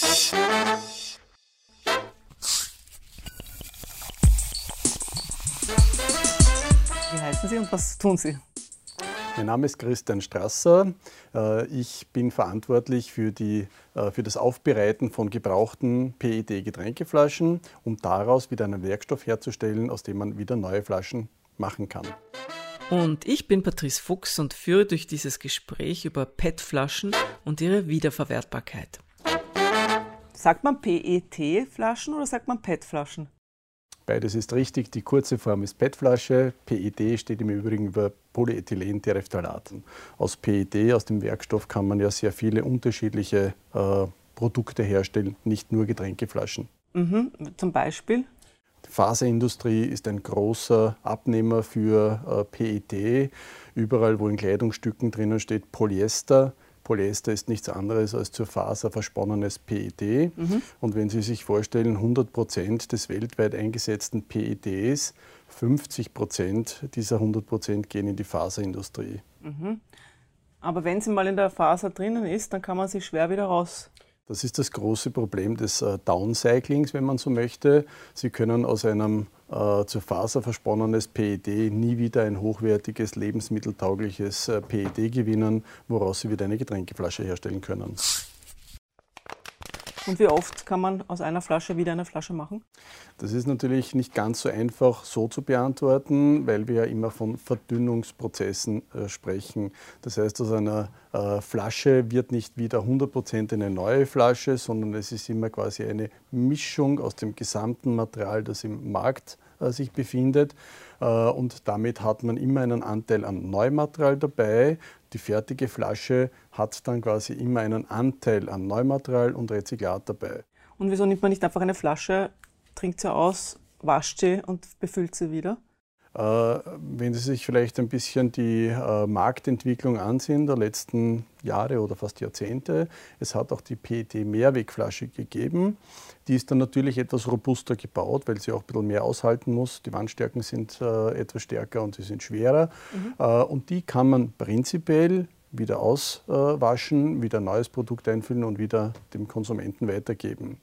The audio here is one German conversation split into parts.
Wie heißen Sie und was tun Sie? Mein Name ist Christian Strasser. Äh, ich bin verantwortlich für, die, äh, für das Aufbereiten von gebrauchten PET-Getränkeflaschen, um daraus wieder einen Werkstoff herzustellen, aus dem man wieder neue Flaschen machen kann. Und ich bin Patrice Fuchs und führe durch dieses Gespräch über PET-Flaschen und ihre Wiederverwertbarkeit. Sagt man PET-Flaschen oder sagt man PET-Flaschen? Beides ist richtig. Die kurze Form ist PET-Flasche. PET steht im Übrigen für Polyethylentereftalat. Aus PET, aus dem Werkstoff, kann man ja sehr viele unterschiedliche äh, Produkte herstellen, nicht nur Getränkeflaschen. Mhm. Zum Beispiel? Die Faserindustrie ist ein großer Abnehmer für äh, PET. Überall, wo in Kleidungsstücken drinnen steht Polyester, Polyester ist nichts anderes als zur Faser versponnenes PET. Mhm. Und wenn Sie sich vorstellen, 100 Prozent des weltweit eingesetzten PETs, 50 Prozent dieser 100 Prozent gehen in die Faserindustrie. Mhm. Aber wenn sie mal in der Faser drinnen ist, dann kann man sie schwer wieder raus das ist das große Problem des äh, Downcyclings, wenn man so möchte. Sie können aus einem äh, zur Faser versponnenes PET nie wieder ein hochwertiges, lebensmitteltaugliches äh, PET gewinnen, woraus Sie wieder eine Getränkeflasche herstellen können. Und wie oft kann man aus einer Flasche wieder eine Flasche machen? Das ist natürlich nicht ganz so einfach so zu beantworten, weil wir ja immer von Verdünnungsprozessen äh, sprechen. Das heißt, aus einer äh, Flasche wird nicht wieder 100% eine neue Flasche, sondern es ist immer quasi eine Mischung aus dem gesamten Material, das im Markt äh, sich befindet. Äh, und damit hat man immer einen Anteil an Neumaterial dabei. Die fertige Flasche hat dann quasi immer einen Anteil an Neumaterial und Rezyklat dabei. Und wieso nimmt man nicht einfach eine Flasche, trinkt sie aus, wascht sie und befüllt sie wieder? Äh, wenn Sie sich vielleicht ein bisschen die äh, Marktentwicklung ansehen der letzten Jahre oder fast Jahrzehnte, es hat auch die PET-Mehrwegflasche gegeben. Die ist dann natürlich etwas robuster gebaut, weil sie auch ein bisschen mehr aushalten muss. Die Wandstärken sind äh, etwas stärker und sie sind schwerer. Mhm. Und die kann man prinzipiell wieder auswaschen, wieder ein neues Produkt einfüllen und wieder dem Konsumenten weitergeben.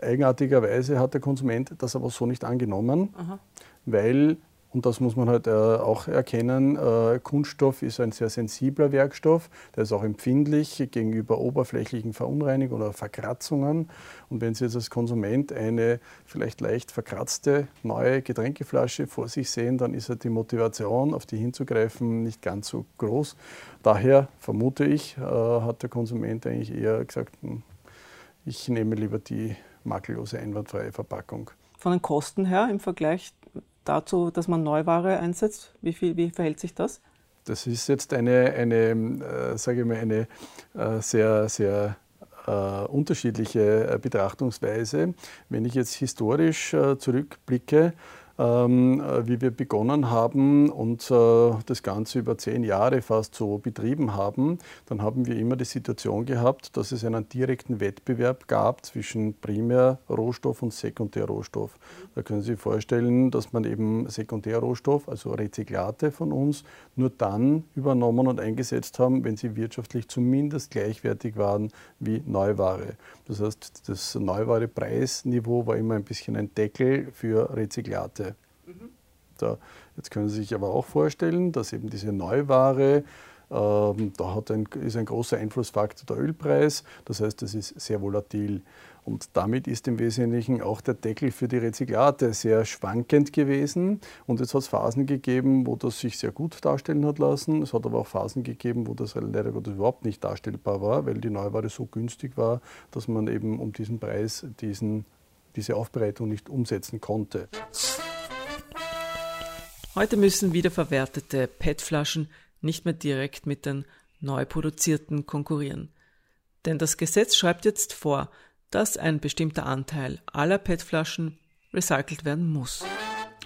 Eigenartigerweise hat der Konsument das aber so nicht angenommen, Aha. Weil, und das muss man halt äh, auch erkennen, äh, Kunststoff ist ein sehr sensibler Werkstoff, der ist auch empfindlich gegenüber oberflächlichen Verunreinigungen oder Verkratzungen. Und wenn Sie jetzt als Konsument eine vielleicht leicht verkratzte neue Getränkeflasche vor sich sehen, dann ist ja die Motivation, auf die hinzugreifen, nicht ganz so groß. Daher vermute ich, äh, hat der Konsument eigentlich eher gesagt, hm, ich nehme lieber die makellose, einwandfreie Verpackung. Von den Kosten her im Vergleich dazu, dass man Neuware einsetzt, wie, viel, wie verhält sich das? Das ist jetzt eine, eine äh, sage ich mal, eine äh, sehr, sehr äh, unterschiedliche äh, Betrachtungsweise. Wenn ich jetzt historisch äh, zurückblicke, ähm, äh, wie wir begonnen haben und äh, das Ganze über zehn Jahre fast so betrieben haben, dann haben wir immer die Situation gehabt, dass es einen direkten Wettbewerb gab zwischen Primärrohstoff und Sekundärrohstoff. Da können Sie sich vorstellen, dass man eben Sekundärrohstoff, also Rezyklate von uns, nur dann übernommen und eingesetzt haben, wenn sie wirtschaftlich zumindest gleichwertig waren wie Neuware. Das heißt, das Neuware-Preisniveau war immer ein bisschen ein Deckel für Rezyklate. Mhm. Jetzt können Sie sich aber auch vorstellen, dass eben diese Neuware, ähm, da ein, ist ein großer Einflussfaktor der Ölpreis, das heißt, es ist sehr volatil. Und damit ist im Wesentlichen auch der Deckel für die Rezyklate sehr schwankend gewesen. Und es hat Phasen gegeben, wo das sich sehr gut darstellen hat lassen. Es hat aber auch Phasen gegeben, wo das leider Gottes überhaupt nicht darstellbar war, weil die Neuware so günstig war, dass man eben um diesen Preis diesen, diese Aufbereitung nicht umsetzen konnte. Heute müssen wiederverwertete PET-Flaschen nicht mehr direkt mit den neu produzierten konkurrieren. Denn das Gesetz schreibt jetzt vor, dass ein bestimmter Anteil aller PET-Flaschen recycelt werden muss.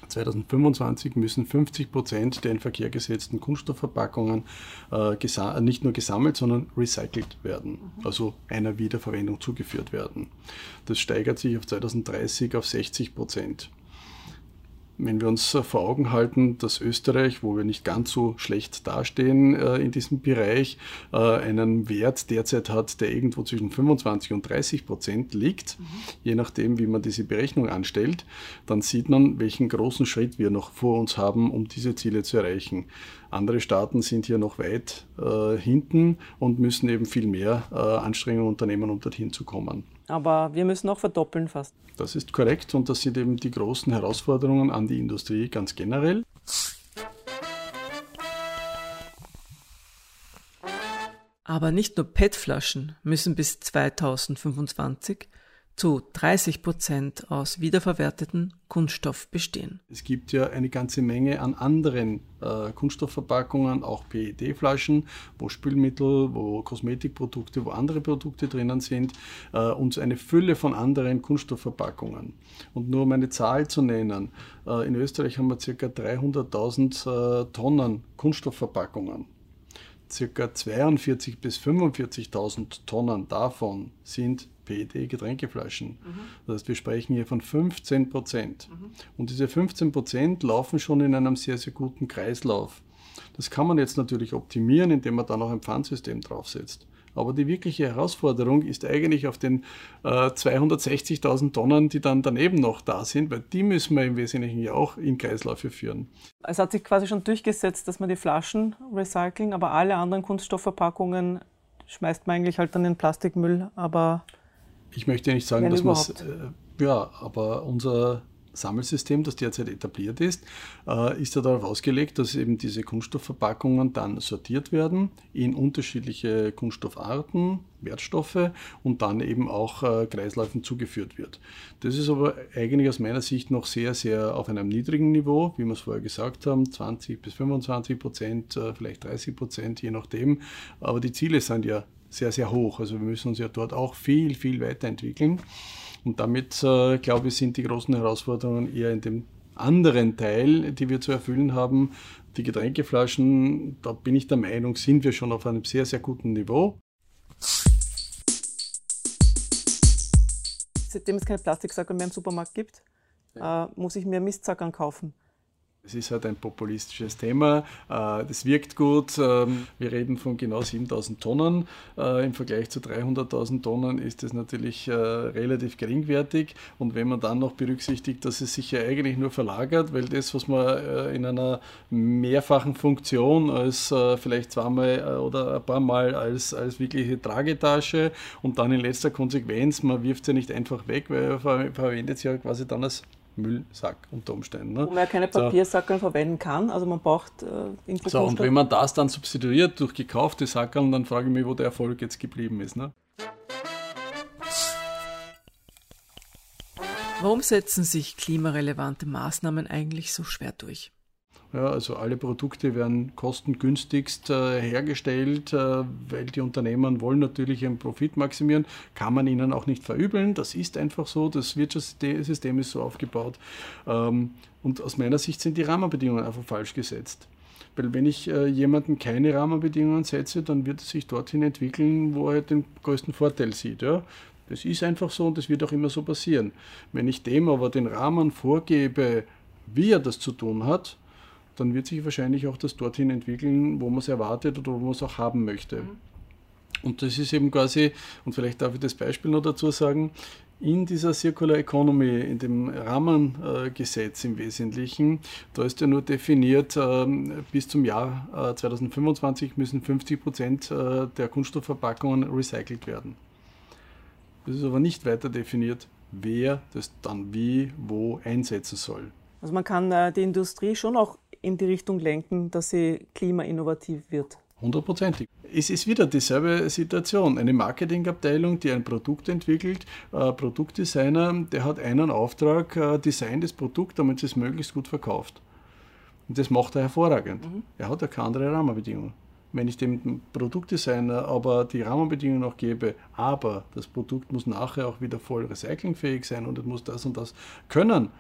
2025 müssen 50 Prozent der in Verkehr gesetzten Kunststoffverpackungen äh, nicht nur gesammelt, sondern recycelt werden, mhm. also einer Wiederverwendung zugeführt werden. Das steigert sich auf 2030 auf 60 Prozent. Wenn wir uns vor Augen halten, dass Österreich, wo wir nicht ganz so schlecht dastehen äh, in diesem Bereich, äh, einen Wert derzeit hat, der irgendwo zwischen 25 und 30 Prozent liegt, mhm. je nachdem, wie man diese Berechnung anstellt, dann sieht man, welchen großen Schritt wir noch vor uns haben, um diese Ziele zu erreichen. Andere Staaten sind hier noch weit äh, hinten und müssen eben viel mehr äh, Anstrengungen unternehmen, um dorthin zu kommen. Aber wir müssen auch verdoppeln fast. Das ist korrekt und das sind eben die großen Herausforderungen an die Industrie ganz generell. Aber nicht nur PET-Flaschen müssen bis 2025 zu 30 Prozent aus wiederverwerteten Kunststoff bestehen. Es gibt ja eine ganze Menge an anderen äh, Kunststoffverpackungen, auch PET-Flaschen, wo Spülmittel, wo Kosmetikprodukte, wo andere Produkte drinnen sind äh, und eine Fülle von anderen Kunststoffverpackungen. Und nur um eine Zahl zu nennen, äh, in Österreich haben wir ca. 300.000 äh, Tonnen Kunststoffverpackungen circa 42 bis 45.000 Tonnen davon sind PET-Getränkeflaschen. Mhm. Das heißt, wir sprechen hier von 15 Prozent. Mhm. Und diese 15 Prozent laufen schon in einem sehr, sehr guten Kreislauf. Das kann man jetzt natürlich optimieren, indem man da noch ein Pfandsystem draufsetzt. Aber die wirkliche Herausforderung ist eigentlich auf den äh, 260.000 Tonnen, die dann daneben noch da sind, weil die müssen wir im Wesentlichen ja auch in Kreisläufe führen. Es hat sich quasi schon durchgesetzt, dass man die Flaschen recyceln, aber alle anderen Kunststoffverpackungen schmeißt man eigentlich halt dann in Plastikmüll. Aber ich möchte nicht sagen, dass man es. Äh, ja, aber unser Sammelsystem, das derzeit etabliert ist, äh, ist ja darauf ausgelegt, dass eben diese Kunststoffverpackungen dann sortiert werden in unterschiedliche Kunststoffarten, Wertstoffe und dann eben auch äh, Kreisläufen zugeführt wird. Das ist aber eigentlich aus meiner Sicht noch sehr, sehr auf einem niedrigen Niveau, wie wir es vorher gesagt haben, 20 bis 25 Prozent, äh, vielleicht 30 Prozent, je nachdem. Aber die Ziele sind ja sehr, sehr hoch. Also wir müssen uns ja dort auch viel, viel weiterentwickeln. Und damit, äh, glaube ich, sind die großen Herausforderungen eher in dem anderen Teil, die wir zu erfüllen haben. Die Getränkeflaschen, da bin ich der Meinung, sind wir schon auf einem sehr, sehr guten Niveau. Seitdem es keine Plastiksacker mehr im Supermarkt gibt, ja. äh, muss ich mir Mistsackern kaufen. Es ist halt ein populistisches Thema. Äh, das wirkt gut. Ähm, wir reden von genau 7000 Tonnen. Äh, Im Vergleich zu 300.000 Tonnen ist das natürlich äh, relativ geringwertig. Und wenn man dann noch berücksichtigt, dass es sich ja eigentlich nur verlagert, weil das, was man in einer mehrfachen Funktion als vielleicht zweimal oder ein paar Mal als, als wirkliche Tragetasche und dann in letzter Konsequenz, man wirft sie ja nicht einfach weg, weil man verwendet sie ja quasi dann als Müllsack unter Umständen. Ne? Wo man ja keine Papiersackeln so. verwenden kann, also man braucht äh, So, und wenn man das dann substituiert durch gekaufte Sackeln, dann frage ich mich, wo der Erfolg jetzt geblieben ist. Ne? Warum setzen sich klimarelevante Maßnahmen eigentlich so schwer durch? Ja, also alle Produkte werden kostengünstigst äh, hergestellt, äh, weil die Unternehmen wollen natürlich ihren Profit maximieren. Kann man ihnen auch nicht verübeln. Das ist einfach so. Das Wirtschaftssystem ist so aufgebaut. Ähm, und aus meiner Sicht sind die Rahmenbedingungen einfach falsch gesetzt. Weil wenn ich äh, jemandem keine Rahmenbedingungen setze, dann wird er sich dorthin entwickeln, wo er den größten Vorteil sieht. Ja? Das ist einfach so und das wird auch immer so passieren. Wenn ich dem aber den Rahmen vorgebe, wie er das zu tun hat, dann wird sich wahrscheinlich auch das dorthin entwickeln, wo man es erwartet oder wo man es auch haben möchte. Mhm. Und das ist eben quasi, und vielleicht darf ich das Beispiel noch dazu sagen, in dieser Circular Economy, in dem Rahmengesetz im Wesentlichen, da ist ja nur definiert, ähm, bis zum Jahr 2025 äh, müssen 50 Prozent äh, der Kunststoffverpackungen recycelt werden. Es ist aber nicht weiter definiert, wer das dann wie, wo einsetzen soll. Also man kann äh, die Industrie schon auch in die Richtung lenken, dass sie klimainnovativ wird. Hundertprozentig. Es ist wieder dieselbe Situation. Eine Marketingabteilung, die ein Produkt entwickelt, äh, Produktdesigner, der hat einen Auftrag, äh, Design des Produkts, damit es möglichst gut verkauft. Und das macht er hervorragend. Mhm. Er hat ja keine andere Rahmenbedingungen. Wenn ich dem Produktdesigner aber die Rahmenbedingungen noch gebe, aber das Produkt muss nachher auch wieder voll recyclingfähig sein und es muss das und das können,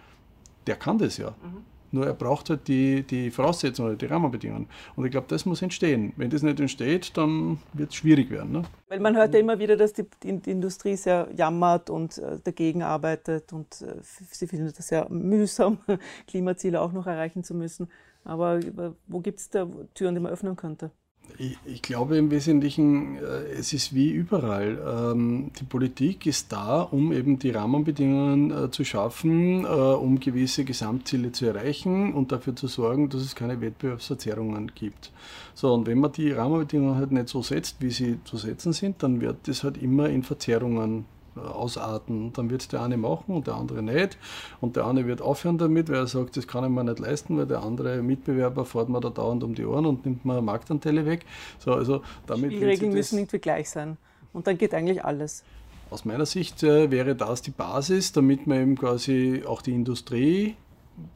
der kann das ja. Mhm Nur er braucht halt die, die Voraussetzungen, die Rahmenbedingungen. Und ich glaube, das muss entstehen. Wenn das nicht entsteht, dann wird es schwierig werden. Ne? Weil man hört ja immer wieder, dass die, die Industrie sehr jammert und äh, dagegen arbeitet und äh, sie findet es sehr mühsam, Klimaziele auch noch erreichen zu müssen. Aber äh, wo gibt es da Türen, die man öffnen könnte? Ich, ich, glaube im Wesentlichen, äh, es ist wie überall. Ähm, die Politik ist da, um eben die Rahmenbedingungen äh, zu schaffen, äh, um gewisse Gesamtziele zu erreichen und dafür zu sorgen, dass es keine Wettbewerbsverzerrungen gibt. So, und wenn man die Rahmenbedingungen halt nicht so setzt, wie sie zu setzen sind, dann wird das halt immer in Verzerrungen ausarten. Dann wird es der eine machen und der andere nicht. Und der eine wird aufhören damit, weil er sagt, das kann ich mir nicht leisten, weil der andere Mitbewerber fährt mir da dauernd um die Ohren und nimmt mir Marktanteile weg. So, also damit die Regeln müssen irgendwie gleich sein. Und dann geht eigentlich alles. Aus meiner Sicht äh, wäre das die Basis, damit man eben quasi auch die Industrie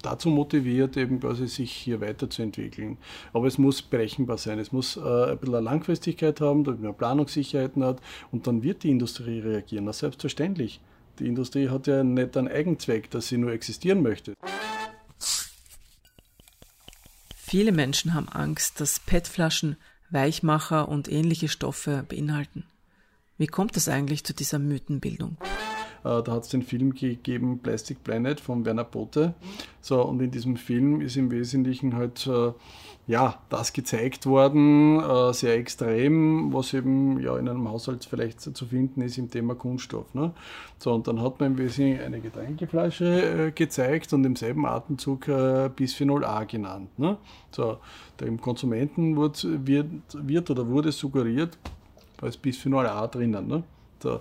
dazu motiviert, eben quasi sich hier weiterzuentwickeln. Aber es muss berechenbar sein. Es muss äh, ein bisschen Langfristigkeit haben, damit man Planungssicherheiten hat und dann wird die Industrie reagieren. Das selbstverständlich. Die Industrie hat ja nicht einen Eigenzweck, dass sie nur existieren möchte. Viele Menschen haben Angst, dass PET-Flaschen Weichmacher und ähnliche Stoffe beinhalten. Wie kommt es eigentlich zu dieser Mythenbildung? Äh, da hat es den Film gegeben, Plastic Planet von Werner Bote. So, und in diesem Film ist im Wesentlichen halt äh, ja, das gezeigt worden, äh, sehr extrem, was eben ja in einem Haushalt vielleicht zu finden ist im Thema Kunststoff. Ne? So, und dann hat man im Wesentlichen eine Getränkeflasche gezeigt und im selben Atemzug Bisphenol A genannt. Ne? So, dem Konsumenten wird, wird, wird oder wurde suggeriert, da ist Bisphenol A drinnen. Ne? So,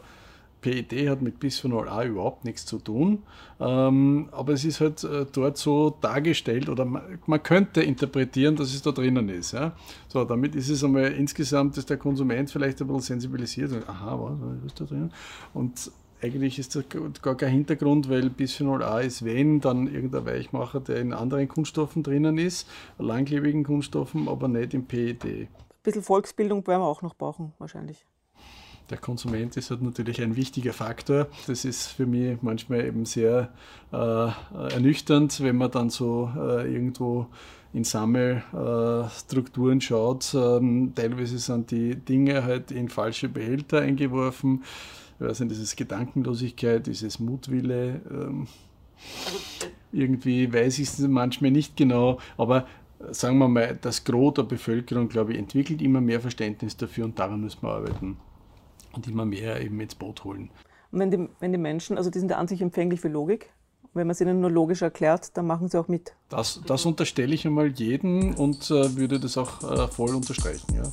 PET hat mit Bisphenol A überhaupt nichts zu tun, ähm, aber es ist halt äh, dort so dargestellt oder man, man, könnte interpretieren, dass es da drinnen ist. Ja? So, damit ist es einmal insgesamt, dass der Konsument vielleicht ein bisschen sensibilisiert und aha, was ist da drin? Und eigentlich ist das gar kein Hintergrund, weil Bisphenol A ist, wenn, dann irgendein Weichmacher, der in anderen Kunststoffen drinnen ist, langlebigen Kunststoffen, aber nicht im PET. Ein bisschen Volksbildung werden wir auch noch brauchen, wahrscheinlich der Konsument ist halt natürlich ein wichtiger Faktor. Das ist für mich manchmal eben sehr äh, ernüchternd, wenn man dann so äh, irgendwo in Sammelstrukturen äh, schaut. Ähm, teilweise sind die Dinge halt in falsche Behälter eingeworfen. Ich weiß nicht, ist Gedankenlosigkeit, ist es Mutwille? Ähm, irgendwie weiß ich es manchmal nicht genau, aber sagen wir mal, das Gros der Bevölkerung, glaube ich, entwickelt immer mehr Verständnis dafür und daran müssen wir arbeiten und immer mehr eben ins Boot holen. Und wenn die, wenn die Menschen, also die sind ja an sich empfänglich für Logik, wenn man es ihnen nur logisch erklärt, dann machen sie auch mit. Das, das unterstelle ich einmal jeden und äh, würde das auch äh, voll unterstreichen. Ja.